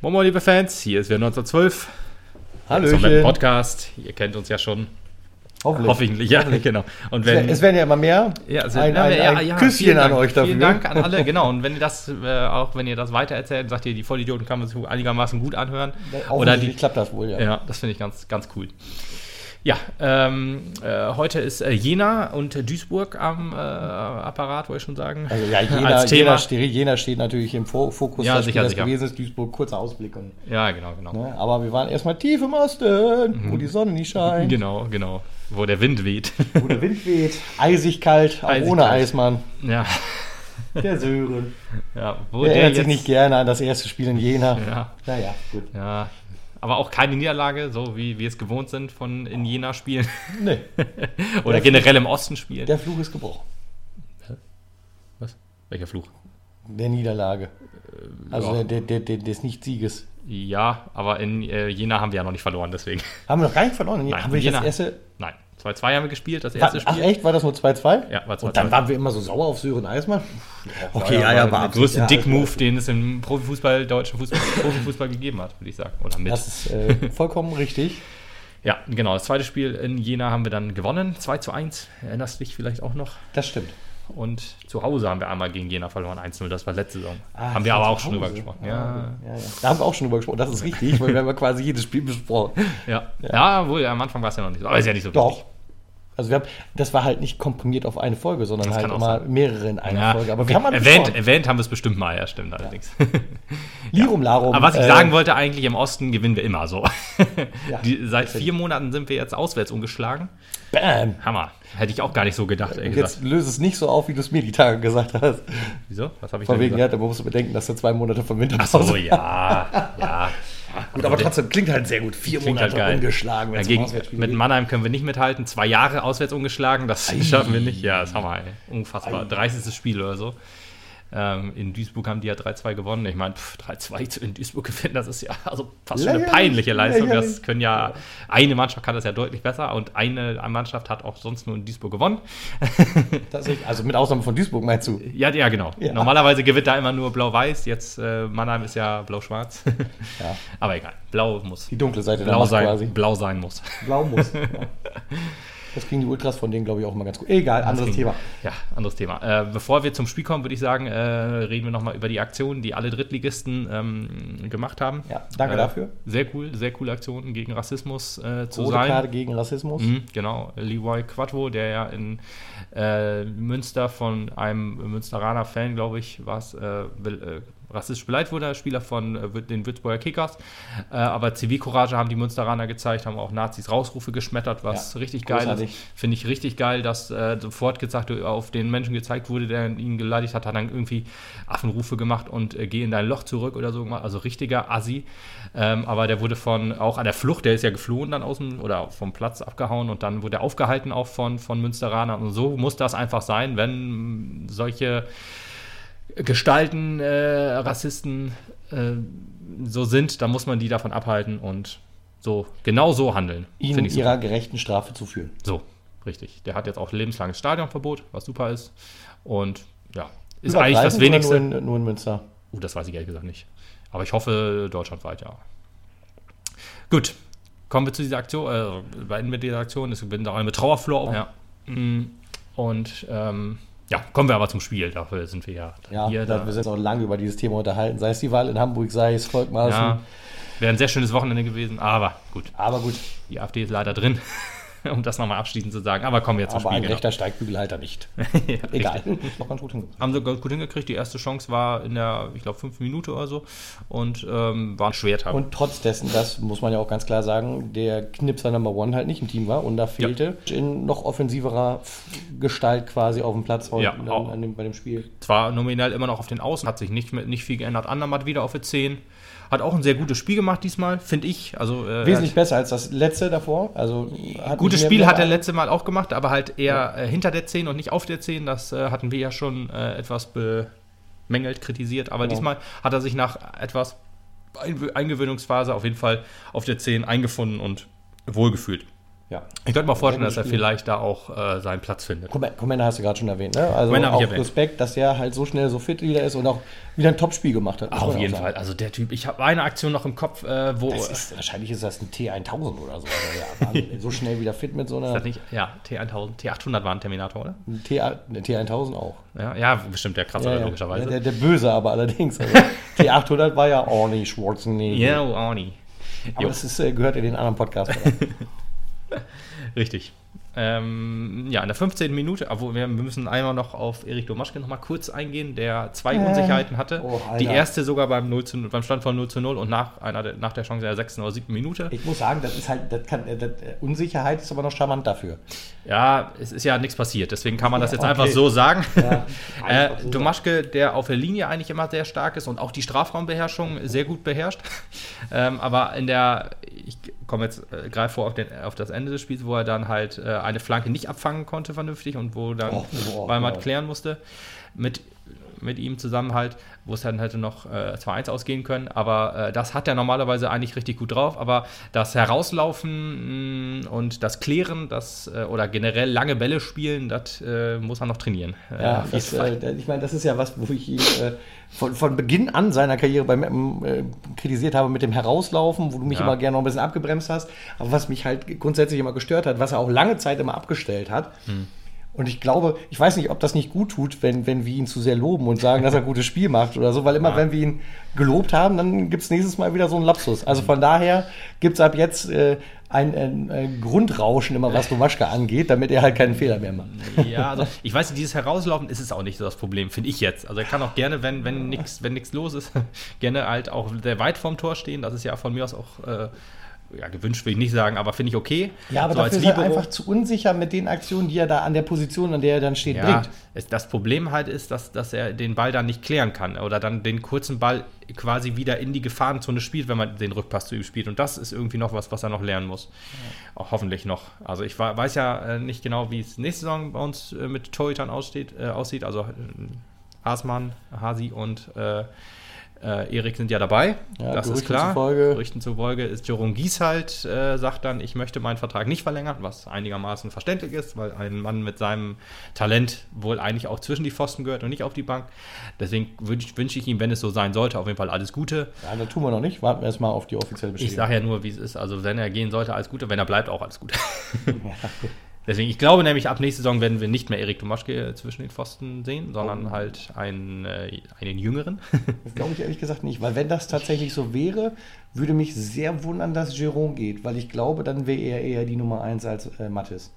Moin, moin, liebe Fans, hier ist wieder 1912. Hallöchen. Zum Podcast. Ihr kennt uns ja schon. Hoffentlich. Hoffentlich, ja, genau. Und wenn, es werden ja immer mehr. ja, also, ein, ein, ja, ein ja, Küsschen vielen an Dank, euch dafür. Vielen Dank an alle, genau. Und wenn ihr das, äh, auch wenn ihr das weitererzählt, sagt ihr, die Vollidioten kann man sich einigermaßen gut anhören. Oder die, klappt das wohl, ja. Ja, das finde ich ganz, ganz cool. Ja, ähm, äh, heute ist äh, Jena und Duisburg am äh, Apparat, wollte ich schon sagen. Also ja, Jena, Als Thema. Jena, steht, Jena steht natürlich im Fo- Fokus, Ja, das sicher, sicher. gewesen ist. Duisburg, kurzer Ausblick. Und, Ja, genau, genau. ne? Aber wir waren erstmal tief im Osten, wo die Sonne nicht scheint, Genau, genau. Wo der Wind weht. wo der Wind weht, eisig kalt, auch Eisig ohne kalt. Eismann. ja, Der Sören. ja. Wo Der der erinnert sich nicht gerne an das erste Spiel in Jena. Ja. Naja, gut. Ja, aber auch keine Niederlage, so wie wir es gewohnt sind von in Jena spielen. Nee, Oder generell im Osten spielen. der Fluch ist gebrochen. Was? Welcher Fluch? Der Niederlage. Also ja. der, der, der, des Nicht-Sieges. Ja, aber in äh, Jena haben wir ja noch nicht verloren, deswegen. Haben wir noch gar nicht verloren? Nein, haben wir Jena- das erste. Nein, 2-2 haben wir gespielt, das erste ach Spiel. echt? War das nur 2-2? Ja, war 2-2. Und dann waren wir immer so sauer auf Sören Eismann? Okay, war ja, ja, der war größte ja, Dick-Move, den es im Profifußball, deutschen Fußball, Profifußball gegeben hat, würde ich sagen. Oder mit. Das ist äh, vollkommen richtig. Ja, genau. Das zweite Spiel in Jena haben wir dann gewonnen. 2 zu 1. Erinnerst du dich vielleicht auch noch? Das stimmt. Und zu Hause haben wir einmal gegen Jena verloren. 1-0. Das war letzte Saison. Ah, haben wir aber auch schon drüber gesprochen. Ah, Ja, ja, ja. Da haben wir auch schon drüber gesprochen. Das ist richtig, weil wir haben ja quasi jedes Spiel besprochen. ja. ja. wohl, am Anfang war es ja noch nicht so. Aber ist ja nicht so Doch. wichtig. Also wir haben, das war halt nicht komprimiert auf eine Folge, sondern Das halt immer sein. mehrere in einer Ja, Folge. Aber wir haben erwähnt, erwähnt haben wir es bestimmt mal, ja, stimmt allerdings. Lirum Larum. Aber was ich äh, sagen wollte, eigentlich im Osten gewinnen wir immer so. Ja. Die, seit vier Monaten sind wir jetzt auswärts ungeschlagen. Bam. Hammer. Hätte ich auch gar nicht so gedacht, ehrlich Jetzt löse es nicht so auf, wie du es mir die Tage gesagt hast. Wieso? Was habe ich Von wegen, ja, gesagt? da musst du bedenken, dass du zwei Monate vom Winter Ach so, ja. ja. Gut, aber trotzdem klingt halt sehr gut. Vier Klingt halt Monate geil. ungeschlagen. wenn's um Dagegen, mit. Mannheim können wir nicht mithalten. Zwei Jahre auswärts ungeschlagen, das schaffen wir nicht. Ja, das haben wir. Unfassbar. Ei. 30. Spiel oder so. Ähm, in Duisburg haben die ja 3-2 gewonnen. Ich meine, pff, 3-2 in Duisburg gewinnen, das ist ja also fast schon eine peinliche Leistung. Das können ja, eine Mannschaft kann das ja deutlich besser und eine Mannschaft hat auch sonst nur in Duisburg gewonnen. Also mit Ausnahme von Duisburg meinst du? Ja, ja, genau. Ja. Normalerweise gewinnt da immer nur Blau-Weiß. Jetzt äh, Mannheim ist ja Blau-Schwarz. Ja. Aber egal. Blau muss. Die dunkle Seite Blau sein, quasi. blau sein muss. Blau muss. ja. Das kriegen die Ultras von denen, glaube ich, auch immer ganz gut. Egal, anderes Thema. Ja, anderes Thema. Äh, bevor wir zum Spiel kommen, würde ich sagen, äh, reden wir nochmal über die Aktionen, die alle Drittligisten ähm, gemacht haben. Ja, danke Äh, dafür. Sehr cool, sehr coole Aktionen gegen Rassismus äh, zu Rote sein. Karte gegen Rassismus. Mhm, genau, Leroy Quattro, der ja in äh, Münster von einem Münsteraner Fan, glaube ich, war es, äh, rassistisch beleidigt wurde, Spieler von äh, den Würzburger Kickers. Äh, aber Zivilcourage haben die Münsteraner gezeigt, haben auch Nazis Rausrufe geschmettert, was Ja, richtig geil ist. großartig. Finde ich richtig geil, dass äh, sofort gesagt, auf den Menschen gezeigt wurde, der ihn beleidigt hat, hat dann irgendwie Affenrufe gemacht und äh, geh in dein Loch zurück oder so gemacht. Also richtiger Assi. Ähm, aber der wurde von, auch an der Flucht, der ist ja geflohen dann aus dem, oder vom Platz abgehauen und dann wurde er aufgehalten auch von, von Münsteranern. Und so muss das einfach sein, wenn solche Gestalten, äh, Rassisten äh, so sind, dann muss man die davon abhalten und so, genau so handeln. Ihnen Finde ich ihrer gerechten Strafe zuführen. So, richtig. Der hat jetzt auch lebenslanges Stadionverbot, was super ist. Und ja, ist eigentlich das Wenigste. Nur in, nur in Münster. Uh, das weiß ich ehrlich gesagt nicht. Aber ich hoffe deutschlandweit, ja. Gut, kommen wir zu dieser Aktion, äh, beenden wir diese Aktion. Es bin auch eine Trauerflor. Ja. Mm, Und ähm, ja, kommen wir aber zum Spiel. Dafür sind wir ja Ja, hier. da, wir sind auch lange über dieses Thema unterhalten. Sei es die Wahl in Hamburg, sei es Volkmaßen. Ja, wäre ein sehr schönes Wochenende gewesen, aber gut, Aber gut, die AfD ist leider drin, um das nochmal abschließend zu sagen. Aber kommen wir zum aber Spiel. ein genau. rechter Steigbügelhalter nicht. Ja, Egal. Noch ganz gut hingekommen. haben sie ganz gut hingekriegt. Die erste Chance war in der, ich glaube, fünf Minuten oder so und ähm, war ein Schwertag. Und trotz dessen, das muss man ja auch ganz klar sagen, der Knipser Number One halt nicht im Team war und da fehlte in noch offensiverer Gestalt quasi auf dem Platz heute Ja, an, an dem, bei dem Spiel. Zwar nominell immer noch auf den Außen, hat sich nicht, nicht viel geändert. Andermatt wieder auf der 10. Hat auch ein sehr gutes Spiel gemacht diesmal, finde ich. Also, äh, Wesentlich er besser als das letzte davor. Also gutes Spiel hat er letzte Mal auch gemacht, aber halt eher äh, hinter der 10 und nicht auf der 10. Das äh, hatten wir ja schon äh, etwas bemängelt, kritisiert. Aber Genau. diesmal hat er sich nach etwas Eingewöhnungsphase auf jeden Fall auf der 10 eingefunden und wohlgefühlt. Ja. Ich könnte mir vorstellen, dass er vielleicht da auch äh, seinen Platz findet. Commander hast du gerade schon erwähnt, ne? Also hab auch erwähnt. Respekt, dass er halt so schnell so fit wieder ist und auch wieder ein Top-Spiel gemacht hat. Auf jeden Fall. Also der Typ, ich habe eine Aktion noch im Kopf, äh, wo. Ist, wahrscheinlich ist das ein T1000 oder so. Also, ja, so schnell wieder fit mit so ist einer das nicht? Ja, T1000, T800 war ein Terminator, oder? T, ne, T1000 auch. Ja, ja bestimmt der krassere, Ja, ja. logischerweise. Der, der Böse aber allerdings. Also, T800 war ja Arnie Schwarzenegger. Ja, Arnie. Aber Jo. das ist, äh, gehört in den anderen Podcast. Richtig. Ähm, ja, in der 15. Minute, obwohl wir, müssen einmal noch auf Erik Domaschke noch mal kurz eingehen, der zwei Unsicherheiten hatte. oh, die erste sogar beim, 0 zu, 0 beim Stand von 0 zu 0 und nach, einer, der- nach der Chance der 6. oder 7. Minute. ich muss sagen, das ist halt, das kann, äh, das, äh, Unsicherheit ist aber noch charmant dafür. Ja, es ist ja nichts passiert, deswegen kann man das jetzt Okay. einfach so sagen. Ja, äh, einfach so Domaschke, der auf der Linie eigentlich immer sehr stark ist und auch die Strafraumbeherrschung sehr gut beherrscht. ähm, aber in der, ich komme jetzt äh, greife vor auf, den, auf das Ende des Spiels, wo er dann halt äh, eine Flanke nicht abfangen konnte vernünftig und wo dann Oh, oh, Weimart oh. klären musste. Mit, mit ihm zusammen halt, wo es dann hätte noch äh, 2-1 ausgehen können. Aber äh, das hat er normalerweise eigentlich richtig gut drauf. Aber das Herauslaufen mh, und das Klären, das äh, oder generell lange Bälle spielen, das äh, muss er noch trainieren. Äh, Ja, das, äh, ich meine, das ist ja was, wo ich ihn äh, von, von Beginn an seiner Karriere beim Mappen äh, kritisiert habe mit dem Herauslaufen, wo du mich Ja. immer gerne noch ein bisschen abgebremst hast. Aber was mich halt grundsätzlich immer gestört hat, was er auch lange Zeit immer abgestellt hat. Hm. Und ich glaube, ich weiß nicht, ob das nicht gut tut, wenn, wenn wir ihn zu sehr loben und sagen, dass er ein gutes Spiel macht oder so, weil immer, Ja. wenn wir ihn gelobt haben, dann gibt es nächstes Mal wieder so einen Lapsus. Also von daher gibt es ab jetzt äh, ein, ein, ein Grundrauschen immer, was Domaschka angeht, damit er halt keinen Fehler mehr macht. Ja, also ich weiß nicht, dieses Herauslaufen ist es auch nicht so das Problem, finde ich jetzt. Also er kann auch gerne, wenn, wenn nichts wenn nix los ist, gerne halt auch sehr weit vorm Tor stehen. Das ist ja von mir aus auch äh, ja, gewünscht, will ich nicht sagen, aber finde ich okay. Ja, aber so dafür ist er einfach zu unsicher mit den Aktionen, die er da an der Position, an der er dann steht, Ja, bringt. es, das Problem halt ist, dass, dass er den Ball dann nicht klären kann oder dann den kurzen Ball quasi wieder in die Gefahrenzone spielt, wenn man den Rückpass zu ihm spielt. Und das ist irgendwie noch was, was er noch lernen muss. Auch hoffentlich noch. Also ich wa- weiß ja äh, nicht genau, wie es nächste Saison bei uns äh, mit Torhütern aussteht, äh, aussieht. Also äh, Hasmann, Hasi und äh, Erik sind ja dabei. Ja, das ist klar. zufolge. Gerüchten zufolge ist Jerome Gies halt, äh, sagt dann, ich möchte meinen Vertrag nicht verlängern, was einigermaßen verständlich ist, weil ein Mann mit seinem Talent wohl eigentlich auch zwischen die Pfosten gehört und nicht auf die Bank. Deswegen wünsche wünsch ich ihm, wenn es so sein sollte, auf jeden Fall alles Gute. Ja, das tun wir noch nicht. Warten wir erstmal auf die offizielle Ich Bestätigung. sage ja nur, wie es ist. Also wenn er gehen sollte, alles Gute. Wenn er bleibt, auch alles Gute. Ja. Deswegen, ich glaube nämlich, ab nächste Saison werden wir nicht mehr Erik Tomaschke zwischen den Pfosten sehen, sondern halt einen, äh, einen jüngeren. Das glaube ich ehrlich gesagt nicht, weil wenn das tatsächlich so wäre, würde mich sehr wundern, dass Jerome geht, weil ich glaube, dann wäre er eher die Nummer 1 als äh, Mattes.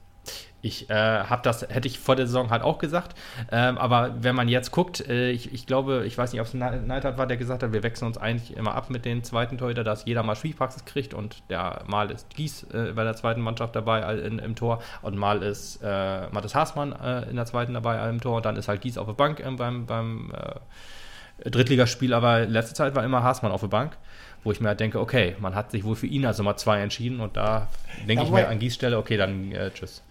Ich äh, habe das, hätte ich vor der Saison halt auch gesagt. Ähm, aber wenn man jetzt guckt, äh, ich, ich glaube, ich weiß nicht, ob es Neidhardt war, der gesagt hat, wir wechseln uns eigentlich immer ab mit den zweiten Torhüter, dass jeder mal Spielpraxis kriegt und der mal ist Gies äh, bei der zweiten Mannschaft dabei in, im Tor und mal ist äh, Mathis Haßmann äh, in der zweiten dabei im Tor und dann ist halt Gies auf der Bank ähm, beim, beim äh, Drittligaspiel, aber letzte Zeit war immer Haßmann auf der Bank. Wo ich mir halt denke, okay, man hat sich wohl für ihn als Nummer zwei entschieden und da denke Ja, ich mir an Gies Stelle, okay, dann äh, tschüss.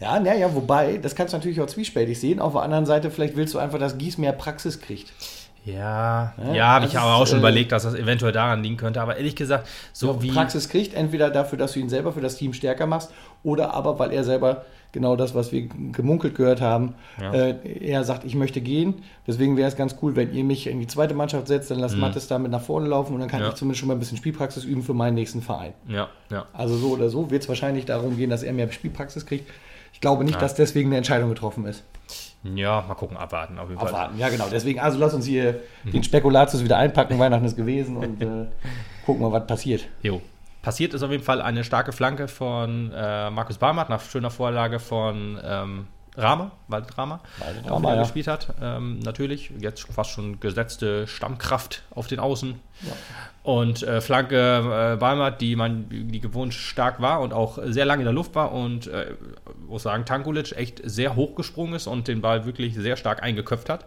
Ja, naja, wobei, das kannst du natürlich auch zwiespältig sehen. Auf der anderen Seite, vielleicht willst du einfach, dass Gies mehr Praxis kriegt. Ja, Ja, ja, habe ich aber auch schon äh, überlegt, dass das eventuell daran liegen könnte. Aber ehrlich gesagt, so wie. Praxis kriegt, entweder dafür, dass du ihn selber für das Team stärker machst, oder aber, weil er selber genau das, was wir gemunkelt gehört haben, Ja. äh, er sagt, ich möchte gehen. Deswegen wäre es ganz cool, wenn ihr mich in die zweite Mannschaft setzt, dann lasst Mattes damit nach vorne laufen und dann kann Mhm. Ich zumindest schon mal ein bisschen Spielpraxis üben für meinen nächsten Verein. Ja, ja. Also so oder so wird es wahrscheinlich darum gehen, dass er mehr Spielpraxis kriegt. Ich glaube nicht, Ja. dass deswegen eine Entscheidung getroffen ist. Ja, mal gucken, abwarten. Auf jeden Fall. Abwarten, ja genau. Deswegen, also lass uns hier den Spekulatius wieder einpacken. Weihnachten ist gewesen und äh, gucken mal, was passiert. Jo. Passiert ist auf jeden Fall eine starke Flanke von äh, Markus Barmert nach schöner Vorlage von ähm, Rama, Walter Rama, Walter der auch ja. gespielt hat. Ähm, natürlich, jetzt fast schon gesetzte Stammkraft auf den Außen. Und äh, Flanke äh, Barmert, die man die gewohnt stark war und auch sehr lange in der Luft war und äh, muss sagen, Tankulic echt sehr hoch gesprungen ist und den Ball wirklich sehr stark eingeköpft hat.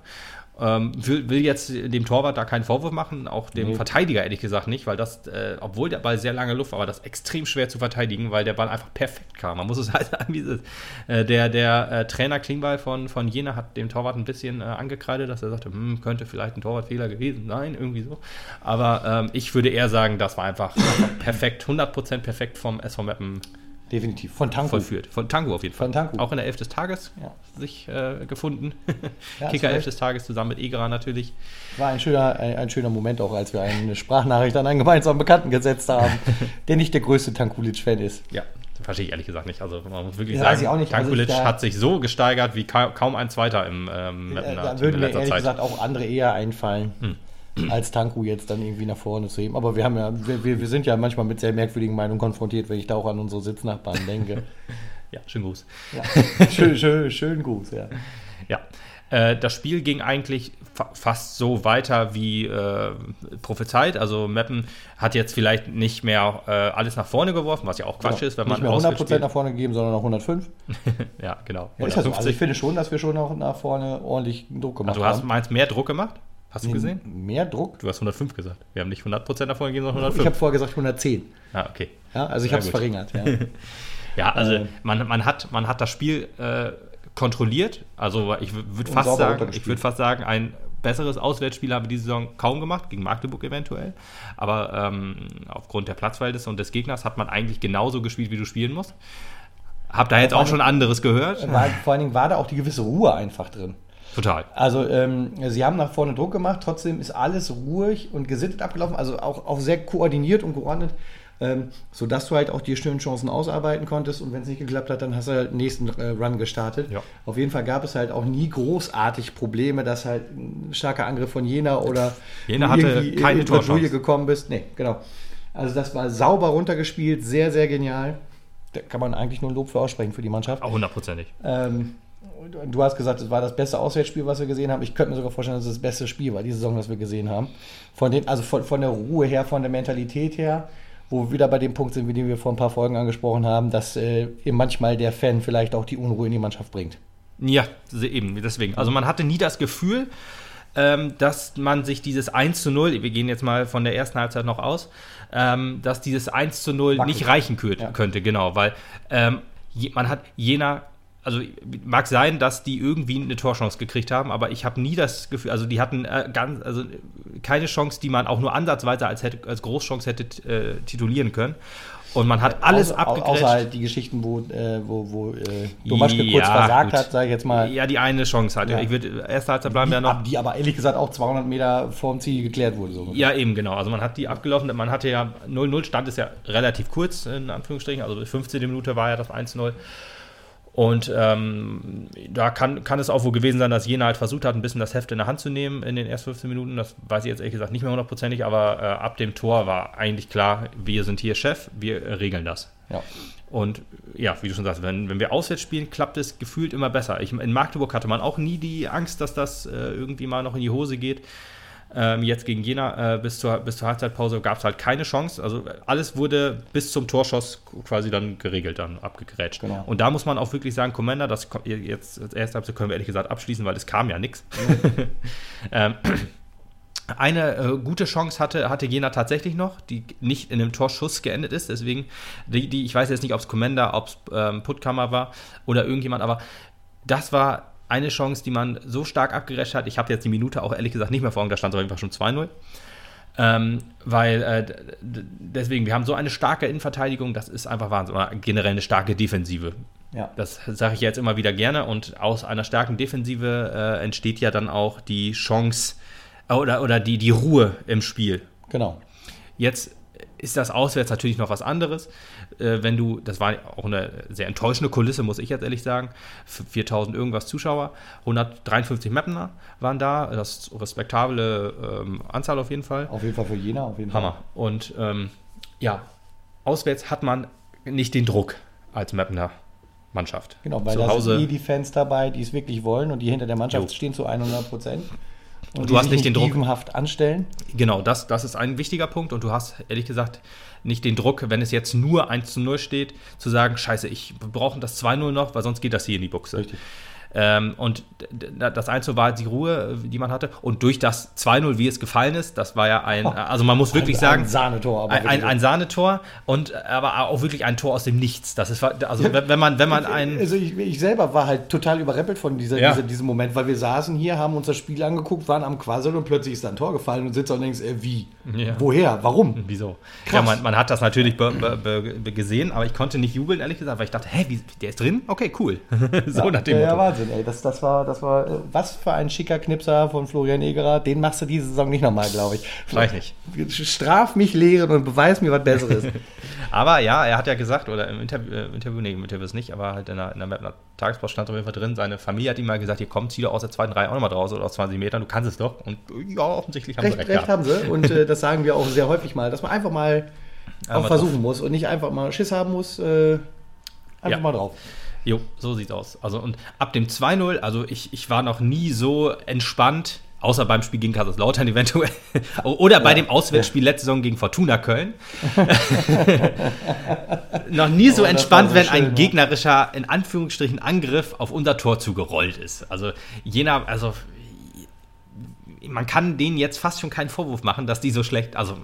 Ähm, will, will jetzt dem Torwart da keinen Vorwurf machen, auch dem Nee. Verteidiger ehrlich gesagt nicht, weil das, äh, obwohl der Ball sehr lange Luft war, war das extrem schwer zu verteidigen, weil der Ball einfach perfekt kam. Man muss es halt sagen, wie es ist. Äh, der der äh, Trainer Klingbeil von, von Jena hat dem Torwart ein bisschen äh, angekreidet, dass er sagte, hm, könnte vielleicht ein Torwartfehler gewesen sein, irgendwie so. Aber ähm, ich würde eher sagen, das war einfach, einfach perfekt, 100% perfekt vom SV Meppen definitiv. Von Tanko. vollführt. Von Tango auf jeden Fall. Von Tango. Auch in der Elf des Tages Ja. sich äh, gefunden. Ja, Kicker Elf des Tages zusammen mit Egerer natürlich. War ein schöner, ein, ein schöner Moment auch, als wir eine Sprachnachricht an einen gemeinsamen Bekannten gesetzt haben, der nicht der größte Tankulic-Fan ist. Ja, verstehe ich ehrlich gesagt nicht. Also man muss wirklich Ja, sagen, ich. Also Tankulic ich da- hat sich so gesteigert wie ka kaum ein zweiter im ähm, Da, würden mir ehrlich Zeit. Hm. gesagt auch andere eher einfallen, als Tanku jetzt dann irgendwie nach vorne zu heben. Aber wir haben ja, wir, wir sind ja manchmal mit sehr merkwürdigen Meinungen konfrontiert, wenn ich da auch an unsere Sitznachbarn denke. Ja, schönen Gruß. Ja. schön, schön, schön gut, ja. Ja. Äh, das Spiel ging eigentlich fa fast so weiter wie äh, prophezeit. Also Meppen hat jetzt vielleicht nicht mehr äh, alles nach vorne geworfen, was ja auch Quatsch ist, wenn Nicht man mehr 100% ausgespielt- nach vorne gegeben, sondern noch 105. Ja, genau. Ja, ist ja so. Also 150. ich finde schon, dass wir schon noch nach vorne ordentlich Druck gemacht Also du hast haben. meinst mehr Druck gemacht? Hast du gesehen? Mehr Druck? Du hast 105 gesagt. Wir haben nicht 100% nach vorne gegeben, sondern Ich 105. habe vorher gesagt 110. ah, okay. Ja, also ich habe es verringert. Ja. Ja, also Äh. man, man, hat, man hat das Spiel äh, kontrolliert. Also ich würde fast sagen, ich würde fast sagen, ein besseres Auswärtsspiel haben wir diese Saison kaum gemacht, gegen Magdeburg eventuell. Aber ähm, aufgrund der Platzverhältnisse und des Gegners hat man eigentlich genauso gespielt, wie du spielen musst. Hab da jetzt auch schon anderes gehört. War, vor allen Dingen war da auch die gewisse Ruhe einfach drin. Total. Also ähm, sie haben nach vorne Druck gemacht, trotzdem ist alles ruhig und gesittet abgelaufen, also auch, auch sehr koordiniert und geordnet, ähm, sodass du halt auch die schönen Chancen ausarbeiten konntest und wenn es nicht geklappt hat, dann hast du halt den nächsten äh, Run gestartet. Ja. Auf jeden Fall gab es halt auch nie großartig Probleme, dass halt ein starker Angriff von Jena oder Jena hatte keine Torchance. gekommen bist. Nee, genau. Also das war sauber runtergespielt, sehr, sehr genial. Da kann man eigentlich nur ein Lob für aussprechen für die Mannschaft. Auch hundertprozentig. Ähm, du hast gesagt, es war das beste Auswärtsspiel, was wir gesehen haben. Ich könnte mir sogar vorstellen, dass es das beste Spiel war, diese Saison, das wir gesehen haben. Von den, also von, von der Ruhe her, von der Mentalität her, wo wir wieder bei dem Punkt sind, wie den wir vor ein paar Folgen angesprochen haben, dass äh, eben manchmal der Fan vielleicht auch die Unruhe in die Mannschaft bringt. Ja, eben, deswegen. Also man hatte nie das Gefühl, ähm, dass man sich dieses 1 zu 0, wir gehen jetzt mal von der ersten Halbzeit noch aus, ähm, dass dieses 1 zu 0 Wackelt. nicht reichen kö Ja. könnte, genau, weil ähm, man hat jener, also mag sein, dass die irgendwie eine Torchance gekriegt haben, aber ich habe nie das Gefühl, also die hatten äh, ganz, also keine Chance, die man auch nur ansatzweise als, hätte, als Großchance hätte äh, titulieren können. Und man hat alles Außer, au- abgegrätscht. außer halt die Geschichten, wo, äh, wo, wo äh, Domaschke kurz Ja, versagt gut. hat, sage ich jetzt mal. Ja, die eine Chance hatte. Ja. Ich würde, erste Halbzeit bleiben die, ja noch. die aber ehrlich gesagt auch 200 Meter vorm Ziel geklärt wurde. So. Ja, eben, genau. Also man hat die abgelaufen. Man hatte ja 0-0, stand ist ja relativ kurz, in Anführungsstrichen. Also 15. Minute war ja das 1-0. Und ähm, da kann, kann es auch wohl gewesen sein, dass Jena halt versucht hat, ein bisschen das Heft in der Hand zu nehmen in den ersten 15 Minuten. Das weiß ich jetzt ehrlich gesagt nicht mehr hundertprozentig, aber äh, ab dem Tor war eigentlich klar, wir sind hier Chef, wir regeln das. Ja. Und ja, wie du schon sagst, wenn, wenn wir auswärts spielen, klappt es gefühlt immer besser. Ich, in Magdeburg hatte man auch nie die Angst, dass das äh, irgendwie mal noch in die Hose geht. Ähm, jetzt gegen Jena äh, bis, zur, bis zur Halbzeitpause gab es halt keine Chance. Also alles wurde bis zum Torschuss quasi dann geregelt, dann abgegrätscht. Genau. Und da muss man auch wirklich sagen, Commander, das jetzt als erste Halbzeit können wir ehrlich gesagt abschließen, weil es kam ja nichts. ähm, eine äh, gute Chance hatte, hatte Jena tatsächlich noch, die nicht in einem Torschuss geendet ist. Deswegen, die, die, ich weiß jetzt nicht, ob es Commander, ob es ähm, Puttkammer war oder irgendjemand, aber das war eine Chance, die man so stark abgerescht hat. Ich habe jetzt die Minute auch ehrlich gesagt nicht mehr vor Augen, da stand es auf jeden Fall schon 2-0. Ähm, weil äh, deswegen, wir haben so eine starke Innenverteidigung, das ist einfach Wahnsinn. Oder generell eine starke Defensive. Ja. Das sage ich jetzt immer wieder gerne. Und aus einer starken Defensive äh, entsteht ja dann auch die Chance äh, oder, oder die, die Ruhe im Spiel. Genau. Jetzt ist das auswärts natürlich noch was anderes. Äh, wenn du, das war auch eine sehr enttäuschende Kulisse, muss ich jetzt ehrlich sagen. F- 4000 irgendwas Zuschauer, 153 Mappener waren da, das ist respektable ähm, Anzahl auf jeden Fall. Auf jeden Fall für Jena, auf jeden Fall. Hammer. Und ähm, ja, auswärts hat man nicht den Druck als Mappener Mannschaft. Genau, weil Zu da Hause, sind eh die Fans dabei, die es wirklich wollen und die hinter der Mannschaft Jo. stehen zu 100 Prozent. Und, du hast sich nicht den Druck. anstellen. Genau, das, das ist ein wichtiger Punkt und du hast ehrlich gesagt nicht den Druck, wenn es jetzt nur 1 zu 0 steht, zu sagen, scheiße, ich wir brauchen das 2-0 noch, weil sonst geht das hier in die Buchse. Richtig. Ähm, und das Einzige war die Ruhe, äh, die man hatte. Und durch das 2-0, wie es gefallen ist, das war ja ein, Oh. also man muss wirklich Ein- sagen, ein Sahnetor, aber ein, ein, ein Sahnetor und aber auch wirklich ein Tor aus dem Nichts. Das ist, also wenn man, wenn man ein, Also ich, ich selber war halt total überrempelt von dieser, Ja. dieser, diesem Moment, weil wir saßen hier, haben uns das Spiel angeguckt, waren am Quasseln und plötzlich ist da ein Tor gefallen und sitzt und denkst, äh, wie? Ja. Woher? Warum? Wieso? Krass. Ja, man, man hat das natürlich be, be, be, gesehen, aber ich konnte nicht jubeln, ehrlich gesagt, weil ich dachte, hä, wie, der ist drin? Okay, cool. so nach dem ja, ja, Motto. Wahnsinn, ey. Das, das war, das war, äh, was für ein schicker Knipser von Florian Egerer. Den machst du diese Saison nicht nochmal, glaube ich. Vielleicht nicht. Straf mich lehren und beweis mir was Besseres. Aber ja, er hat ja gesagt, oder im Interview, äh, Interview nee, im Interview ist nicht, aber halt in der, in der Mapner Tagespost stand auf jeden Fall drin, seine Familie hat ihm mal gesagt, hier komm, zieh doch aus der zweiten Reihe auch nochmal draus oder aus 20 Metern, du kannst es doch. Und ja, offensichtlich haben recht, sie recht, recht haben sie. Und äh, das sagen wir auch sehr häufig mal, dass man einfach mal auch versuchen muss und nicht einfach mal Schiss haben muss. Äh, einfach Ja. mal drauf. Jo, so sieht's aus. Also und ab dem 2-0, also ich, ich war noch nie so entspannt, außer beim Spiel gegen Kaiserslautern eventuell. Oder bei dem Auswärtsspiel letzte Saison gegen Fortuna Köln. noch nie so Oh, entspannt, so wenn schön, ein ja. gegnerischer, in Anführungsstrichen, Angriff auf unser Tor zugerollt ist. Also jener, also man kann denen jetzt fast schon keinen Vorwurf machen, dass die so schlecht, also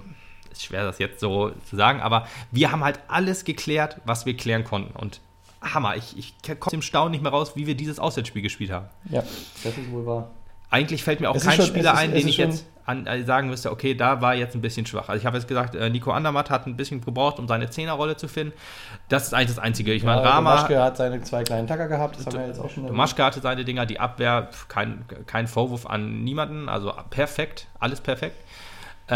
ist schwer das jetzt so zu sagen, aber wir haben halt alles geklärt, was wir klären konnten. Und Hammer, ich, ich komme aus dem Staunen nicht mehr raus, wie wir dieses Auswärtsspiel gespielt haben. Ja, das ist wohl wahr. Eigentlich fällt mir auch Es kein schon- Spieler ist- ein, den ich jetzt an, äh, sagen müsste, okay, da war jetzt ein bisschen schwach. Also ich habe jetzt gesagt, äh, Nico Andermatt hat ein bisschen gebraucht, um seine Zehnerrolle zu finden. Das ist eigentlich das Einzige. Ich meine, Ja, Rama, Maschke hat seine zwei kleinen Tacker gehabt, das haben wir jetzt auch schon. Maschke hatte seine Dinger, die Abwehr, kein, kein Vorwurf an niemanden, also perfekt, alles perfekt.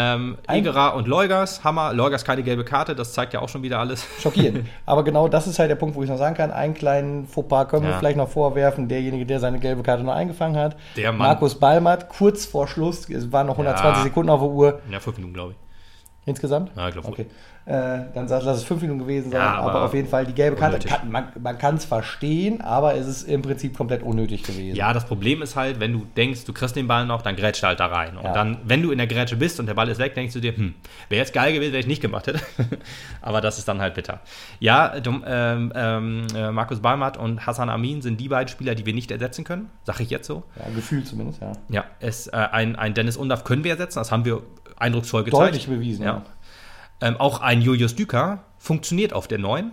Ähm, Egerer und Leugers, Hammer. Leugers keine gelbe Karte, das zeigt ja auch schon wieder alles. Schockierend. Aber genau das ist halt der Punkt, wo ich noch sagen kann, einen kleinen Fauxpas können wir Ja. vielleicht noch vorwerfen, derjenige, der seine gelbe Karte noch eingefangen hat. Der Mann. Markus Balmert, kurz vor Schluss, es waren noch 120 Ja. Sekunden auf der Uhr Ja, fünf Minuten, glaube ich. Insgesamt. Ja, ich glaube, Okay. Äh, dann lass es fünf Minuten gewesen sein, Ja, aber, aber auf jeden Fall die gelbe Karte. Kann, man man kann es verstehen, aber es ist im Prinzip komplett unnötig gewesen. Ja, das Problem ist halt, wenn du denkst, du kriegst den Ball noch, dann grätscht halt da rein. Und Ja. dann, wenn du in der Grätsche bist und der Ball ist weg, denkst du dir, hm, wäre jetzt geil gewesen, wenn ich nicht gemacht hätte. Aber das ist dann halt bitter. Ja, du, ähm, ähm, äh, Markus Balmat und Hassan Amin sind die beiden Spieler, die wir nicht ersetzen können. Sag ich jetzt so. Ja, Gefühl zumindest, ja. Ja, es, äh, ein, ein Dennis Undaff können wir ersetzen, das haben wir eindrucksvoll gezeigt. Deutlich bewiesen, Ja. Ähm, auch ein Julius Düker funktioniert auf der 9.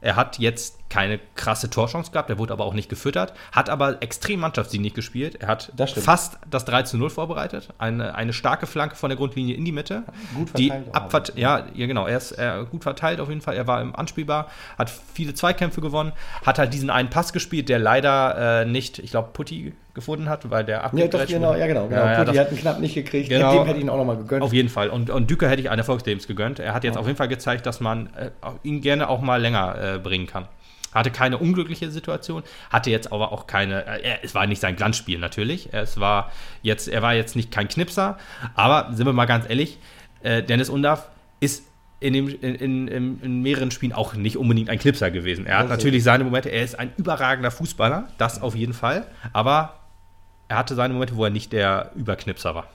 Er hat jetzt keine krasse Torchance gehabt, er wurde aber auch nicht gefüttert, hat aber extrem mannschaftsdienlich gespielt. Er hat Das fast das 3 zu 0 vorbereitet. Eine, eine starke Flanke von der Grundlinie in die Mitte. Gut die verteilt auch. abvert ja, ja, genau. Er ist äh, gut verteilt auf jeden Fall. Er war im anspielbar, hat viele Zweikämpfe gewonnen, hat halt diesen einen Pass gespielt, der leider äh, nicht, ich glaube, Putti gefunden hat, weil der Ja, doch, abgegrätscht genau, wurde. ja, genau. genau. Ja, ja, Putti das- hat ihn knapp nicht gekriegt. Genau. Dem hätte ich ihn auch nochmal gegönnt. auf jeden Fall. Und, und Düker hätte ich ein Erfolgslebens gegönnt. Er hat jetzt auf jeden Fall gezeigt, dass man äh, ihn gerne auch mal länger äh, bringen kann. Hatte keine unglückliche Situation, hatte jetzt aber auch keine, äh, es war nicht sein Glanzspiel natürlich. Es war jetzt, er war jetzt nicht kein Knipser, aber sind wir mal ganz ehrlich, äh, Dennis Undaff ist in, dem, in, in, in, mehreren Spielen auch nicht unbedingt ein Knipser gewesen. Er hat natürlich seine Momente, er ist ein überragender Fußballer, das auf jeden Fall, aber er hatte seine Momente, wo er nicht der Überknipser war.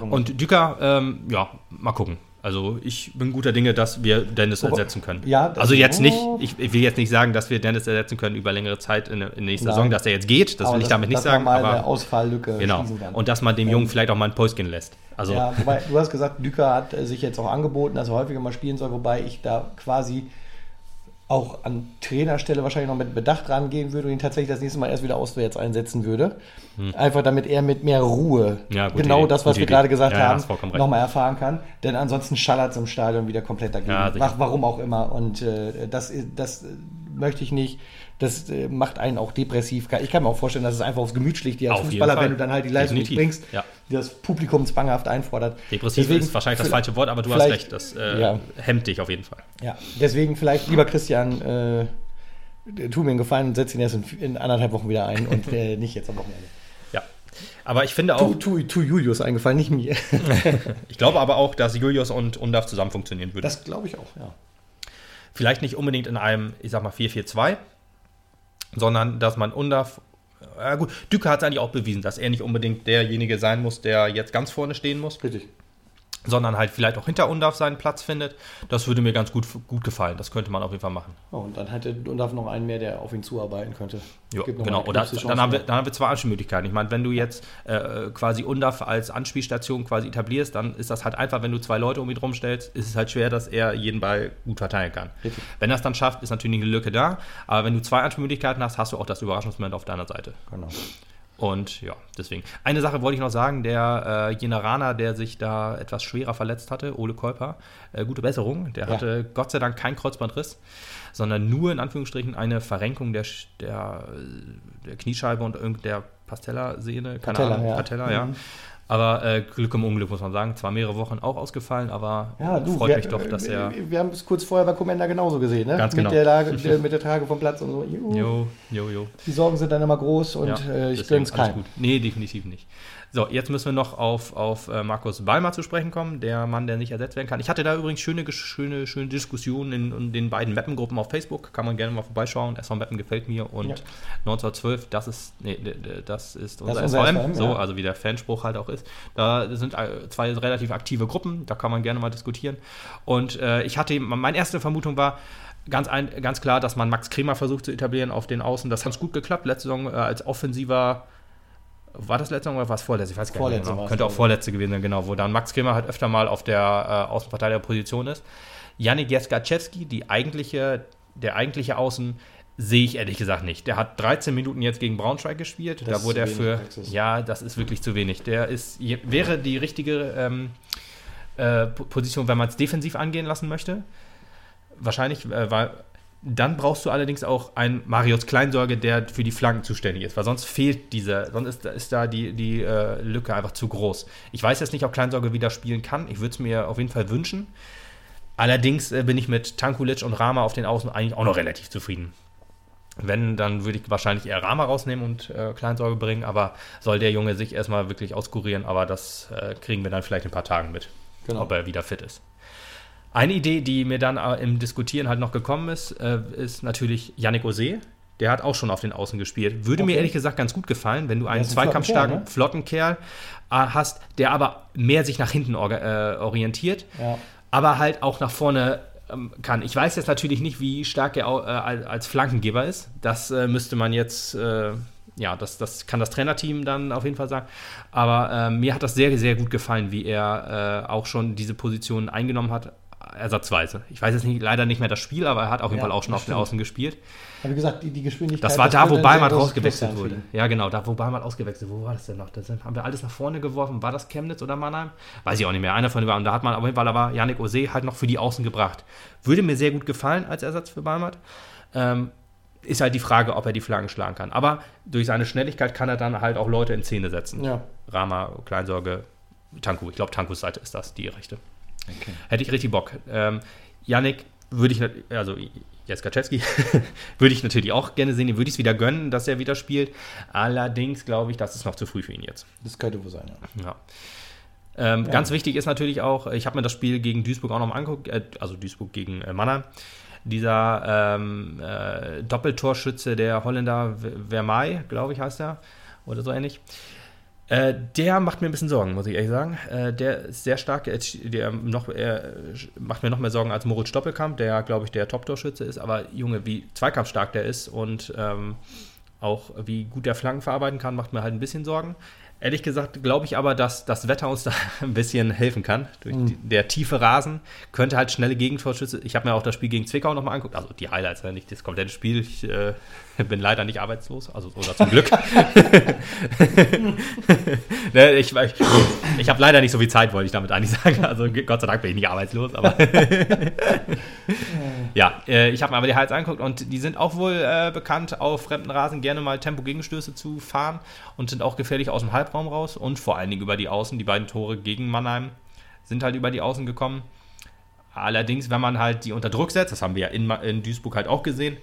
Und Düker, ähm, ja, mal gucken. Also ich bin guter Dinge, dass wir Dennis ersetzen können. ja, das- also jetzt nicht, ich, ich will jetzt nicht sagen, dass wir Dennis ersetzen können über längere Zeit in, der- in der nächsten Nein. Saison, dass er jetzt geht, das Aber will ich damit nicht sagen, mal eine aber Ausfalllücke genau. Und dass man dem Jungen vielleicht auch mal einen Post gehen lässt. Also Ja, wobei, du hast gesagt, Düker hat äh, sich jetzt auch angeboten, dass er häufiger mal spielen soll, wobei ich da quasi auch an Trainerstelle wahrscheinlich noch mit Bedacht rangehen würde und ihn tatsächlich das nächste Mal erst wieder auswärts einsetzen würde. Einfach damit er mit mehr Ruhe Hm. Ja, genau Idee, das, was gute wir Idee. gerade gesagt Ja, ja, haben, recht. nochmal erfahren kann. Denn ansonsten schallert es im Stadion wieder komplett dagegen. Ja, Warum auch immer. Und äh, das, das möchte ich nicht. Das äh, macht einen auch depressiv. Ich kann mir auch vorstellen, dass es einfach aufs Gemüt schlägt, dir als Auf Fußballer, wenn du dann halt die Leistung nicht bringst, Ja. die das Publikum zwanghaft einfordert. depressiv Deswegen ist wahrscheinlich das falsche Wort, aber du hast recht, das äh, ja. hemmt dich auf jeden Fall. Ja, deswegen vielleicht, lieber Christian, äh, tu mir einen Gefallen und setz ihn erst in, in anderthalb Wochen wieder ein und äh, nicht jetzt am Wochenende. Ja. Aber ich finde Tu, auch, tu, tu Julius eingefallen, nicht mir. ich glaube aber auch, dass Julius und Undaf zusammen funktionieren würden. Das glaube ich auch, ja. Vielleicht nicht unbedingt in einem, ich sag mal, 4-4-2, sondern dass man Undaf. Ja gut, Düker hat es eigentlich auch bewiesen, dass er nicht unbedingt derjenige sein muss, der jetzt ganz vorne stehen muss. Richtig. Sondern halt vielleicht auch hinter Undaf seinen Platz findet. Das würde mir ganz gut, gut gefallen. Das könnte man auf jeden Fall machen. Oh, und dann hätte Undaf noch einen mehr, der auf ihn zuarbeiten könnte. Ja, genau. Oder dann haben, wir, dann haben wir zwei Anspielmöglichkeiten. Ich meine, wenn du jetzt äh, quasi Undaf als Anspielstation quasi etablierst, dann ist das halt einfach, wenn du zwei Leute um ihn rumstellst, ist es halt schwer, dass er jeden Ball gut verteilen kann. Richtig. Wenn er es dann schafft, ist natürlich eine Lücke da. Aber wenn du zwei Anspielmöglichkeiten hast, hast du auch das Überraschungsmoment auf deiner Seite. Genau. Und ja, deswegen. Eine Sache wollte ich noch sagen, der äh, Jeneraner, der sich da etwas schwerer verletzt hatte, Ole Kolper, äh, gute Besserung. Der Ja. hatte Gott sei Dank keinen Kreuzbandriss, sondern nur in Anführungsstrichen eine Verrenkung der, der, äh, der Kniescheibe und irgend der Pastella-Sehne, keine Patella, Ahnung, ja. Patella, ja. Aber äh, Glück im Unglück, muss man sagen. Zwar mehrere Wochen auch ausgefallen, aber Ja, du, freut wir, mich doch, dass er. Wir, wir haben es kurz vorher bei Commander genauso gesehen, ne? Ganz mit genau. Der Lage, der, mit der Trage vom Platz und so. Jo, jo, jo. Die Sorgen sind dann immer groß und Ja, äh, ich gönn's keinem. gut. Nee, definitiv nicht. So, jetzt müssen wir noch auf, auf äh, Markus Ballmer zu sprechen kommen, der Mann, der nicht ersetzt werden kann. Ich hatte da übrigens schöne, schöne, schöne Diskussionen in, in den beiden Mappen-Gruppen auf Facebook. Kann man gerne mal vorbeischauen. SV Mappen gefällt mir und Ja. 1912, das ist, nee, das ist unser, ist unser SVM. SVM, so, ja. also wie der Fanspruch halt auch ist. Da sind äh, zwei relativ aktive Gruppen, da kann man gerne mal diskutieren. Und äh, ich hatte, meine erste Vermutung war, Ganz, ein, ganz klar, dass man Max Kremer versucht zu etablieren auf den Außen. Das hat gut geklappt. Letzte Saison äh, als offensiver war das letzte Saison oder war es vorletzte? Ich weiß gar nicht Vorletzte mehr genau. Könnte auch vorletzte gewesen sein, genau. Wo dann Max Kremer halt öfter mal auf der äh, Außenverteidigerposition ist. Janik Jeskaczewski, die eigentliche, der eigentliche Außen, sehe ich ehrlich gesagt nicht. Der hat 13 Minuten jetzt gegen Braunschweig gespielt. Das da wurde er für. Praxis. Ja, das ist wirklich zu wenig. Der ist, wäre die richtige ähm, äh, Po- Position, wenn man es defensiv angehen lassen möchte. Wahrscheinlich, äh, weil dann brauchst du allerdings auch einen Marius Kleinsorge, der für die Flanken zuständig ist, weil sonst fehlt dieser, sonst ist, ist da die, die äh, Lücke einfach zu groß. Ich weiß jetzt nicht, ob Kleinsorge wieder spielen kann. Ich würde es mir auf jeden Fall wünschen. Allerdings äh, bin ich mit Tankulic und Rama auf den Außen eigentlich auch noch relativ zufrieden. Wenn, dann würde ich wahrscheinlich eher Rama rausnehmen und äh, Kleinsorge bringen, aber soll der Junge sich erstmal wirklich auskurieren, aber das äh, kriegen wir dann vielleicht in ein paar Tagen mit, Genau. ob er wieder fit ist. Eine Idee, die mir dann äh, im Diskutieren halt noch gekommen ist, äh, ist natürlich Yannick Ose. Der hat auch schon auf den Außen gespielt. Würde mir Okay. ehrlich gesagt ganz gut gefallen, wenn du einen zweikampfstarken, Flottenkerl, flotten Kerl äh, hast, der aber mehr sich nach hinten äh, orientiert Ja. aber halt auch nach vorne ähm, kann. Ich weiß jetzt natürlich nicht, wie stark er äh, als Flankengeber ist. Das äh, müsste man jetzt, ja, das, das kann das Trainerteam dann auf jeden Fall sagen. Aber äh, mir hat das sehr, sehr gut gefallen, wie er äh, auch schon diese Position eingenommen hat, ersatzweise. Ich weiß jetzt nicht, leider nicht mehr das Spiel, aber er hat auf jeden Ja, Fall auch schon auf den. Außen gespielt. Aber wie gesagt, die, die Geschwindigkeit. Das war da, wo Ballmann für wurde. Ja, genau, da, wo Ballmann ausgewechselt wurde. Wo war das denn noch? Da haben wir alles nach vorne geworfen. War das Chemnitz oder Mannheim? Weiß ich auch nicht mehr. Einer von den beiden. Da hat man auf jeden Fall aber Yannick Ose halt noch für die Außen gebracht. Würde mir sehr gut gefallen als Ersatz für Ballmann. Ähm, ist halt die Frage, ob er die Flaggen schlagen kann. Aber durch seine Schnelligkeit kann er dann halt auch Leute in Szene setzen. Ja. Rama, Kleinsorge, Tanku. Ich glaube, Tankus Seite ist das, die rechte. Hätte ich richtig Bock. Ähm, Yannick würde ich, also Jeskaczewski, würde ich natürlich auch gerne sehen. Den würde ich es wieder gönnen, dass er wieder spielt. Allerdings glaube ich, das ist noch zu früh für ihn jetzt. Das könnte wohl sein, ja. Ja. Ähm, Ja. Ganz wichtig ist natürlich auch, ich habe mir das Spiel gegen Duisburg auch noch mal angeguckt, äh, also Duisburg gegen äh, Mannheim. Dieser ähm, äh, Doppeltorschütze der Holländer Vermeij, glaube ich, heißt er, oder so ähnlich. Äh, der macht mir ein bisschen Sorgen, muss ich ehrlich sagen. Äh, der ist sehr stark. Er, der noch, er macht mir noch mehr Sorgen als Moritz Doppelkamp, der, glaube ich, der Top-Torschütze ist. Aber Junge, wie zweikampfstark der ist und ähm, auch wie gut der Flanken verarbeiten kann, macht mir halt ein bisschen Sorgen. Ehrlich gesagt glaube ich aber, dass das Wetter uns da ein bisschen helfen kann. Durch die, der tiefe Rasen könnte halt schnelle Gegentorschüsse. Ich habe mir auch das Spiel gegen Zwickau nochmal angeguckt. Also die Highlights, ja, nicht das komplette Spiel. Ich äh, bin leider nicht arbeitslos, also oder zum Glück. ne, ich ich, ich habe leider nicht so viel Zeit, wollte ich damit eigentlich sagen. Also Gott sei Dank bin ich nicht arbeitslos, aber ja, äh, ich habe mir aber die Highlights angeguckt und die sind auch wohl äh, bekannt, auf fremden Rasen gerne mal Tempo-Gegenstöße zu fahren und sind auch gefährlich aus dem Halbraum raus und vor allen Dingen über die Außen. Die beiden Tore gegen Mannheim sind halt über die Außen gekommen. Allerdings, wenn man halt die unter Druck setzt, das haben wir ja in, in Duisburg halt auch gesehen,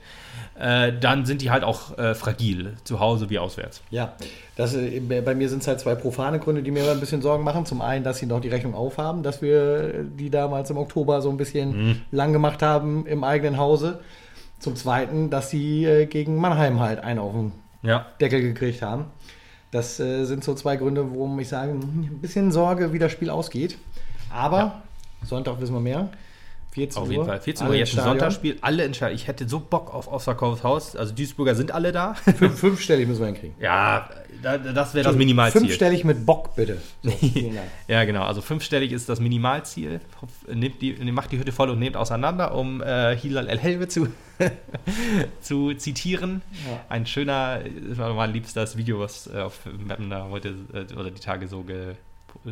äh, dann sind die halt auch äh, fragil, zu Hause wie auswärts. Ja, das, äh, bei mir sind es halt zwei profane Gründe, die mir ein bisschen Sorgen machen. Zum einen, dass sie noch die Rechnung aufhaben, dass wir die damals im Oktober so ein bisschen lang gemacht haben im eigenen Hause. Zum zweiten, dass sie äh, gegen Mannheim halt einen auf den Ja. Deckel gekriegt haben. Das äh, sind so zwei Gründe, warum ich sage, ein bisschen Sorge, wie das Spiel ausgeht. Aber Sonntag wissen wir mehr. 14 Auf Uhr. jeden Fall. 14 Uhr Alle jetzt ins ein. Sonntagsspiel. Alle entscheiden. Ich hätte so Bock auf ausverkauftes Haus. Also Duisburger sind alle da. Fünf, fünfstellig müssen wir hinkriegen. ja, da- das wäre das Minimalziel. Fünfstellig mit Bock, bitte. So. Ja, genau. Also fünfstellig ist das Minimalziel. Nehmt die, macht die Hütte voll und nehmt auseinander, um äh, Hilal El Helve zu, zu zitieren. Ja. Ein schöner, das war mein liebstes Video, was äh, auf Mappen da heute äh, oder die Tage so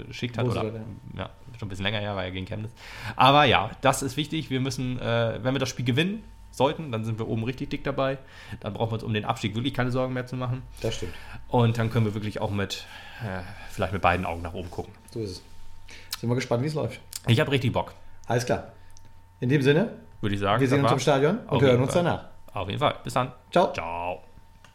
geschickt hat. Oder, er ja, schon ein bisschen länger her, war ja gegen Chemnitz. Aber ja, das ist wichtig. Wir müssen, äh, wenn wir das Spiel gewinnen sollten, dann sind wir oben richtig dick dabei. Dann brauchen wir uns um den Abstieg wirklich keine Sorgen mehr zu machen. Das stimmt. Und dann können wir wirklich auch mit, äh, vielleicht mit beiden Augen nach oben gucken. So ist es. Sind wir gespannt, wie es läuft. Ich habe richtig Bock, Alles klar. In dem Sinne, würde ich sagen. wir sehen uns im Stadion und hören uns danach. Auf jeden Fall. Bis dann. Ciao. Ciao.